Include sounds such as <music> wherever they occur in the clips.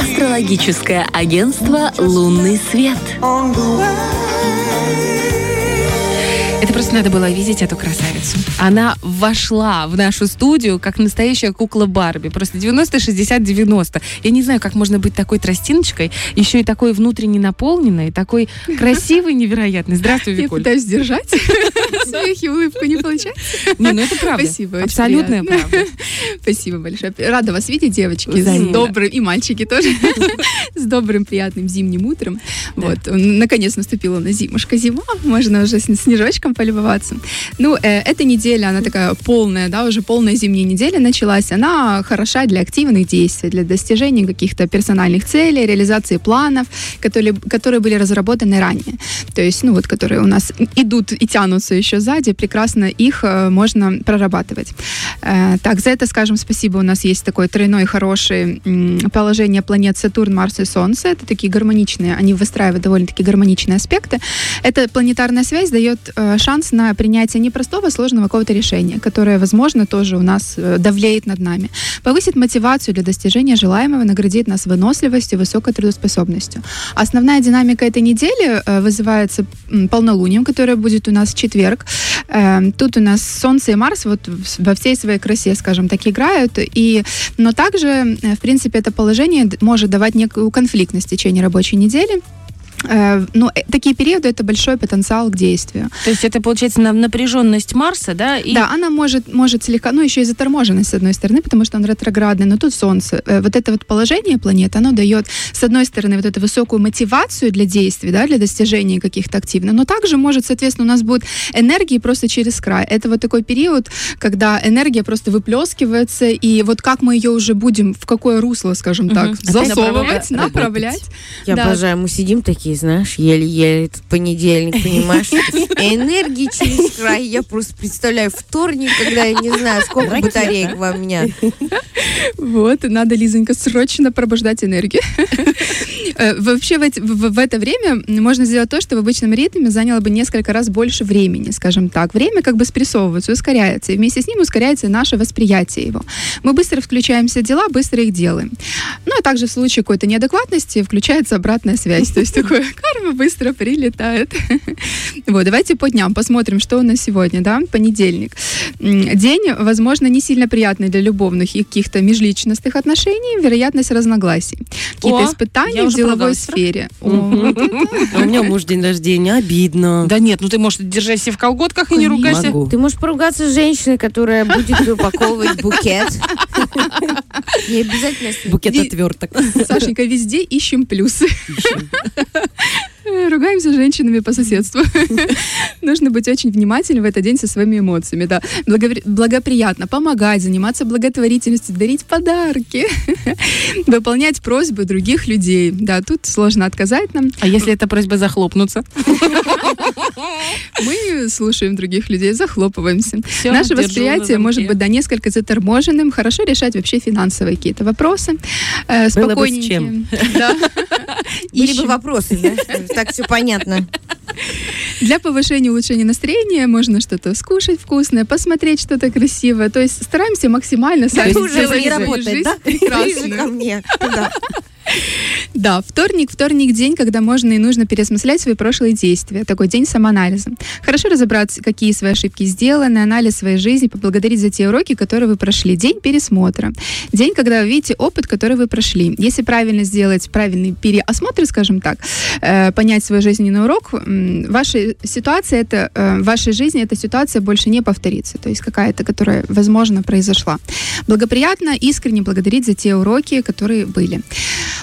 Астрологическое агентство «Лунный свет». Это просто надо было видеть эту красавицу. Она вошла в нашу студию как настоящая кукла Барби. Просто 90, 60, 90. Я не знаю, как можно быть такой тростиночкой, еще и такой внутренне наполненной, такой красивой, невероятной. Здравствуй, Я Викуль. пытаюсь сдержать смех и улыбку, не получается. Не, ну это правда. Спасибо, Абсолютная правда. Спасибо большое. Рада вас видеть, девочки. С добрым, и мальчики тоже. <laughs> С добрым, приятным зимним утром. Вот, наконец наступила на зимушка зима. Можно уже с снежочком полюбоваться. Ну, э, эта неделя, она такая полная, да, уже полная зимняя неделя началась. Она хороша для активных действий, для достижения каких-то персональных целей, реализации планов, которые, которые были разработаны ранее. То есть, ну вот, которые у нас идут и тянутся еще сзади, прекрасно их э, можно прорабатывать. Э, так, за это скажем спасибо. У нас есть такое тройное хорошее положение планет Сатурн, Марс и Солнце. Это такие гармоничные, они выстраивают довольно-таки гармоничные аспекты. Эта планетарная связь дает э, шанс на принятие непростого, сложного какого-то решения, которое, возможно, тоже у нас давлеет над нами. Повысит мотивацию для достижения желаемого, наградит нас выносливостью, высокой трудоспособностью. Основная динамика этой недели вызывается полнолунием, которое будет у нас в четверг. Э, Тут у нас Солнце и Марс вот во всей своей красе, скажем так, играют. И, но также, э, в принципе, это положение может давать некую конфликтность в течение рабочей недели. Э, Ну, э, такие периоды это большой потенциал к действию. То есть это, получается, на напряженность Марса, да? И Да, она может, может слегка, ну, еще и заторможенность, с одной стороны, потому что он ретроградный, но тут Солнце. Э, Вот это вот положение планеты, оно дает, с одной стороны, вот эту высокую мотивацию для действий, да, для достижения каких-то активно, но также может, соответственно, у нас будет энергии просто через край. Это вот такой период, когда энергия просто выплескивается, и вот как мы ее уже будем, в какое русло, скажем так, Мгм. засовывать, Направлять. направлять. Я Да. обожаю, мы сидим такие, знаешь, еле-еле этот понедельник, понимаешь? Энергии через край. Я просто представляю вторник, когда я не знаю, сколько батареек во меня. Вот, надо, Лизонька, срочно пробуждать энергию. Э, Вообще в, в- в это время можно сделать то, что в обычном ритме заняло бы несколько раз больше времени, скажем так. Время как бы спрессовывается, ускоряется, и вместе с ним ускоряется и наше восприятие его. Мы быстро включаемся в дела, быстро их делаем. Ну, а также в случае какой-то неадекватности включается обратная связь. То есть такое <laughs> карма быстро прилетает. <laughs> Вот, давайте по дням посмотрим, что у нас сегодня, да, понедельник. День, возможно, не сильно приятный для любовных и каких-то межличностных отношений, вероятность разногласий. Какие-то испытания в деловой сфере. Меня муж день рождения, обидно. Да нет, ну ты, может, держайся в колготках и не ругайся. Могу. Ты можешь поругаться с женщиной, которая будет <laughs> упаковывать букет. <laughs> Не обязательно. Букет отверток. Сашенька, везде ищем плюсы. Э, Ругаемся с женщинами по соседству. <laughs> Нужно быть очень внимательным в этот день со своими эмоциями. Да. Благоприятно помогать, заниматься благотворительностью, дарить подарки, <laughs> выполнять просьбы других людей. Да, тут сложно отказать нам. А если эта просьба захлопнуться? Мы слушаем других людей, захлопываемся. Всё, Наше восприятие может быть да, несколько заторможенным. Хорошо решать вообще финансовые какие-то вопросы. Э, Было бы с чем. Да. <laughs> Были бы вопросы, да? Так все понятно. Для повышения улучшения настроения можно что-то скушать вкусное, посмотреть что-то красивое. То есть стараемся максимально сами Это уже сделать не жизнь да? Ближе ко мне. Да, вторник, вторник день, когда можно и нужно переосмыслять свои прошлые действия. Такой день самоанализа. Хорошо разобраться, какие свои ошибки сделаны, анализ своей жизни, поблагодарить за те уроки, которые вы прошли. День пересмотра. День, когда вы видите опыт, который вы прошли. Если правильно сделать правильный переосмотр, скажем так, э, понять свой жизненный урок, ваша ситуация, это, э, в вашей жизни эта ситуация больше не повторится. То есть какая-то, которая, возможно, произошла. Благоприятно, искренне благодарить за те уроки, которые были.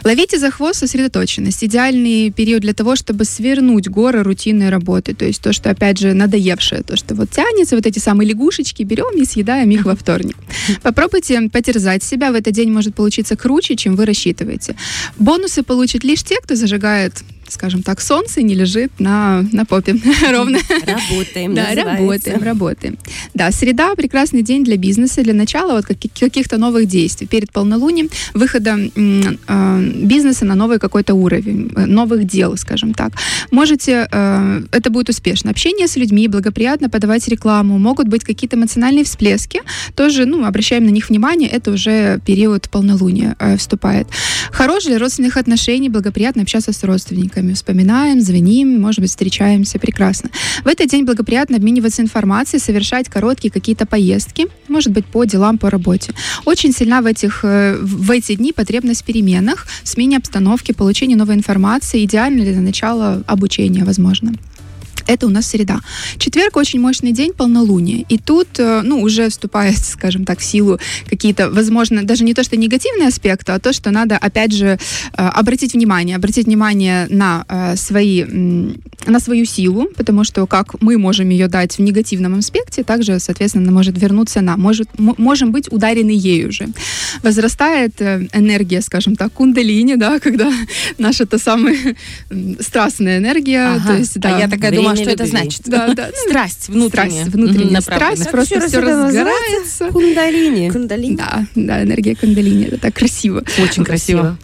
Ловите за хвост сосредоточенность. Идеальный период для того, чтобы свернуть горы рутинной работы. То есть то, что, опять же, надоевшее, то, что вот тянется, вот эти самые лягушечки, берем и съедаем их во вторник. <laughs> Попробуйте потерзать себя. В этот день может получиться круче, чем вы рассчитываете. Бонусы получат лишь те, кто зажигает скажем так, солнце не лежит на, на попе <laughs> ровно. Работаем, Да, называется. работаем, работаем. Да, среда прекрасный день для бизнеса, для начала вот каки- каких-то новых действий перед полнолунием, выхода э, бизнеса на новый какой-то уровень, э, новых дел, скажем так. Можете, э, это будет успешно. Общение с людьми, благоприятно подавать рекламу, могут быть какие-то эмоциональные всплески, тоже, ну, обращаем на них внимание, это уже период полнолуния э, вступает. Хорош для родственных отношений, благоприятно общаться с родственниками, вспоминаем, звоним, может быть, встречаемся, прекрасно. В этот день благоприятно обмениваться информацией, совершать короткие какие-то поездки, может быть, по делам, по работе. Очень сильна в, этих, э, в эти дни потребность в переменах, в смене обстановки, получении новой информации, идеально для начала обучения, возможно. Это у нас среда. Четверг очень мощный день, полнолуние. И тут, э, ну, уже вступает, <laughs> скажем так, в силу какие-то, возможно, даже не то, что негативные аспекты, а то, что надо, опять же, э, обратить внимание, обратить внимание на э, свои, на свою силу, потому что как мы можем ее дать в негативном аспекте, также, соответственно, она может вернуться нам, может, можем быть ударены ею уже. Возрастает энергия, скажем так, кундалини, да, <laughs> когда наша та самая страстная энергия, Ага. то есть, да. А я такая думаю, что это любви. значит? Да, да. <laughs> Страсть внутренняя. Страсть, внутренняя страсть, просто все раз это разгорается. Кундалини. Кундалини. Да, да, энергия кундалини, это так красиво. Очень красиво.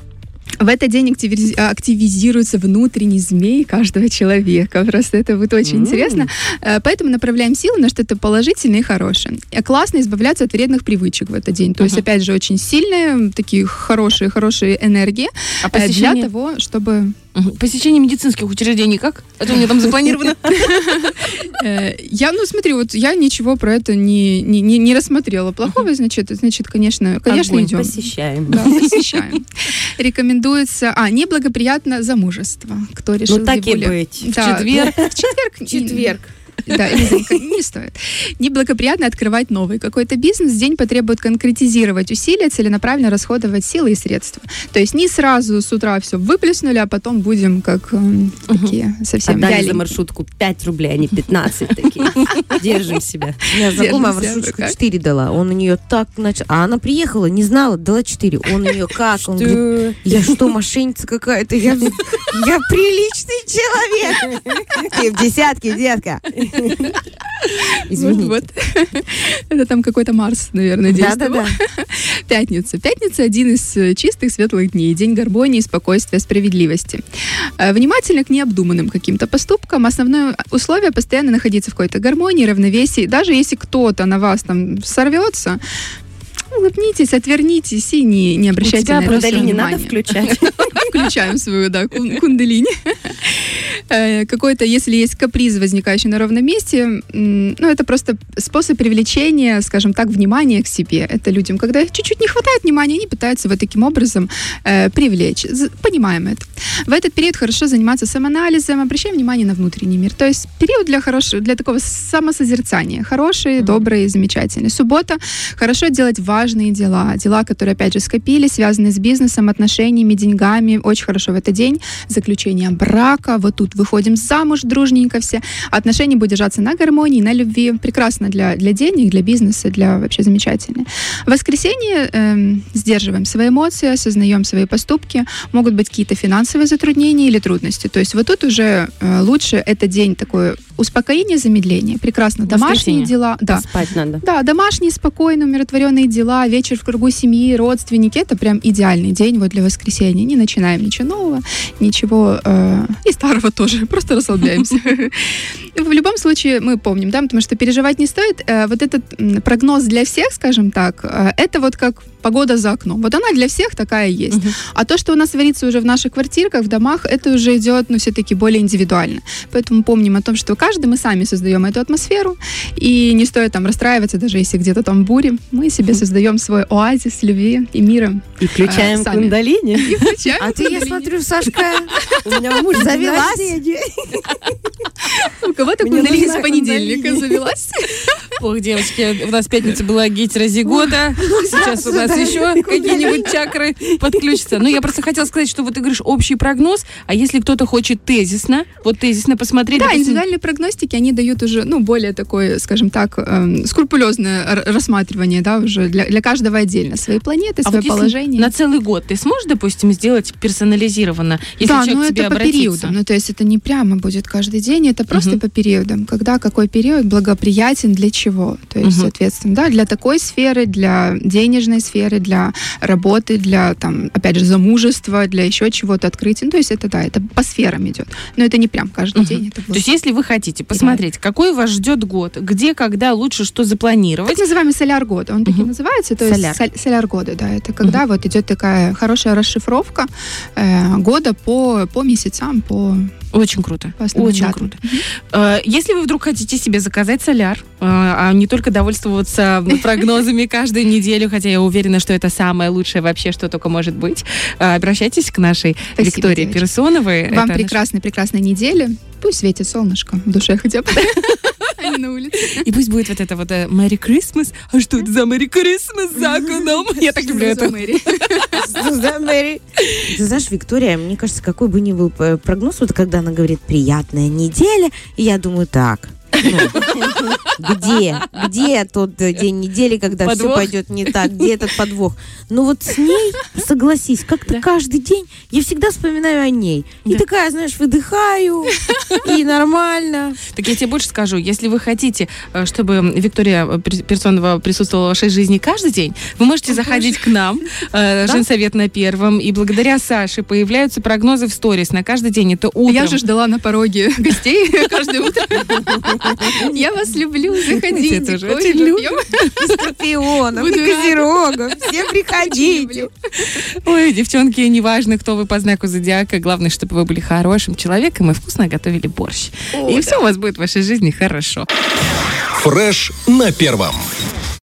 В этот день активиз- активизируется внутренний змей каждого человека. Просто это будет очень М. интересно. Э, Поэтому направляем силы на что-то положительное и хорошее. Э, Классно избавляться от вредных привычек в этот день. То есть, Мгм. опять же, очень сильные, такие хорошие, хорошие энергии А э, для посещение, того, чтобы... Посещение медицинских учреждений как? Это у меня там запланировано. <laughs> Э, Я, ну смотри, вот я ничего про это не, не, не, рассмотрела. Плохого, значит, значит, конечно, конечно, идем. Посещаем. Да, <laughs> посещаем. Рекомендуется... А, неблагоприятно замужество. Кто решил Ну, так и быть. В четверг. ну, В четверг. Четверг. Да, не стоит. Неблагоприятно открывать новый какой-то бизнес. День потребует конкретизировать усилия, целенаправленно расходовать силы и средства. То есть не сразу с утра все выплеснули, а потом будем как эм, такие совсем Отдали за маршрутку 5 рублей, а не 15 такие. <laughs> Держим себя. Меня знакомая маршрутку как? 4 дала. Он у нее так начал. А она приехала, не знала, дала 4. Он у нее как? Он говорит, я что, мошенница какая-то? Я, я приличный человек. <laughs> Ты в десятке, детка. <laughs> Извините. Вот, вот. <laughs> Это там какой-то Марс, наверное, действовал. Да-да-да. <laughs> Пятница. Пятница один из э, чистых светлых дней. День гармонии, спокойствия, справедливости. Э, Внимательно к необдуманным каким-то поступкам. Основное условие постоянно находиться в какой-то гармонии, равновесии. Даже если кто-то на вас там сорвется, улыбнитесь, отвернитесь и не, не обращайте тебя на это всё кундалини надо внимания. включать? Включаем свою, да, кун- кундалини. Э, Какой-то, если есть каприз, возникающий на ровном месте, ну, это просто способ привлечения, скажем так, внимания к себе. Это людям, когда их чуть-чуть не хватает внимания, они пытаются вот таким образом э, привлечь. Понимаем это. В этот период хорошо заниматься самоанализом, обращаем внимание на внутренний мир. То есть период для хорошего, для такого самосозерцания. Хороший, добрый, замечательный. Суббота. Хорошо делать важные дела. Дела, которые, опять же, скопили, связанные с бизнесом, отношениями, деньгами. Очень хорошо в этот день. Заключение брака. Вот тут выходим замуж дружненько все. Отношения будут держаться на гармонии, на любви. Прекрасно для, для денег, для бизнеса, для вообще замечательно. В воскресенье эм, сдерживаем свои эмоции, осознаем свои поступки. Могут быть какие-то финансовые затруднения или трудности. То есть вот тут уже э, лучше это день такое успокоение, замедление. Прекрасно. Домашние дела. Да. Спать надо. Да, домашние, спокойные, умиротворенные дела, вечер в кругу семьи, родственники. Это прям идеальный день вот для воскресенья. Не начинаем ничего нового, ничего э, и старого тоже. Просто расслабляемся. <laughs> В любом случае мы помним, да, потому что переживать не стоит. Э, Вот этот прогноз для всех, скажем так, э, это вот как погода за окном. Вот она для всех такая есть. А то, что у нас творится уже в наших квартирках, в домах, это уже идет, ну, все-таки более индивидуально. Поэтому помним о том, что каждый мы сами создаем эту атмосферу, и не стоит там расстраиваться, даже если где-то там бури. Мы себе создаем свой оазис любви и мира. И включаем А, сами. кундалини. И включаем А ты, я смотрю, Сашка, <laughs> У меня муж завелась. У кого анализ нужна с понедельника завелась? <laughs> Ох, девочки, у нас в пятницу была гетерозигота, сейчас у нас еще какие-нибудь чакры подключатся. Ну, я просто хотела сказать, что вот ты говоришь общий прогноз, а если кто-то хочет тезисно, вот тезисно посмотреть... Да, допустим, индивидуальные прогностики, они дают уже, ну, более такое, скажем так, эм, скрупулезное рассматривание, да, уже для, для каждого отдельно. Свои планеты, а свое вот положение. на целый год ты сможешь, допустим, сделать персонализированно, если да, человек но к тебе это по обратится? периодам. Ну, то есть это не прямо будет каждый день, это просто по периодам. Когда какой период благоприятен для чего. То есть, Мгм. соответственно, да, для такой сферы, для денежной сферы, для работы, для, там, опять же, замужества, для еще чего-то открытия. Ну, то есть это, да, это по сферам идет. Но это не прям каждый Мгм. день. Это То есть, если вы хотите посмотреть, какой вас ждет год, где, когда лучше что запланировать, Так называемый соляр года. Он таки Мгм. называется. То есть Соляр. соль- соляр года, да. Это когда вот идет такая хорошая расшифровка э, года по, по месяцам, по, очень круто. по основным Очень датам. круто. Э, Если вы вдруг хотите себе заказать соляр, э, а не только довольствоваться <laughs> прогнозами каждую неделю, хотя я уверена, что это самое лучшее вообще, что только может быть, э, обращайтесь к нашей Спасибо, Виктории девочки. Персоновой. Вам Это прекрасной, прекрасной недели. Пусть светит солнышко в душе хотя бы. <laughs> На улице. наш- И пусть будет вот это вот э, Merry Christmas. А что это за Merry Christmas за окном? <laughs> Я так люблю это. Мэри. Да, Мэри. Ты знаешь, Виктория, мне кажется, какой бы ни был э, прогноз, вот когда она говорит «приятная неделя», и я думаю, так, где, где тот э, день недели, когда все пойдет не так, где этот подвох? Ну вот с ней, согласись, как-то каждый день я всегда вспоминаю о ней. И такая, знаешь, выдыхаю, и нормально. Так я тебе больше скажу, если вы хотите, э, чтобы Виктория э, Пер- Персонова присутствовала в вашей жизни каждый день, вы можете заходить к нам, Женсовет на первом, и благодаря Саше появляются прогнозы в сторис на каждый день. Это утром. Я же ждала на пороге гостей <laughs> каждое утро. Я вас люблю, заходите. Я тоже очень люблю. Скорпионов, козерогов. Все приходите. Ой, девчонки, неважно, кто вы по знаку зодиака, главное, чтобы вы были хорошим человеком и вкусно готовили борщ. и все у вас будет в вашей жизни хорошо. Фреш на первом.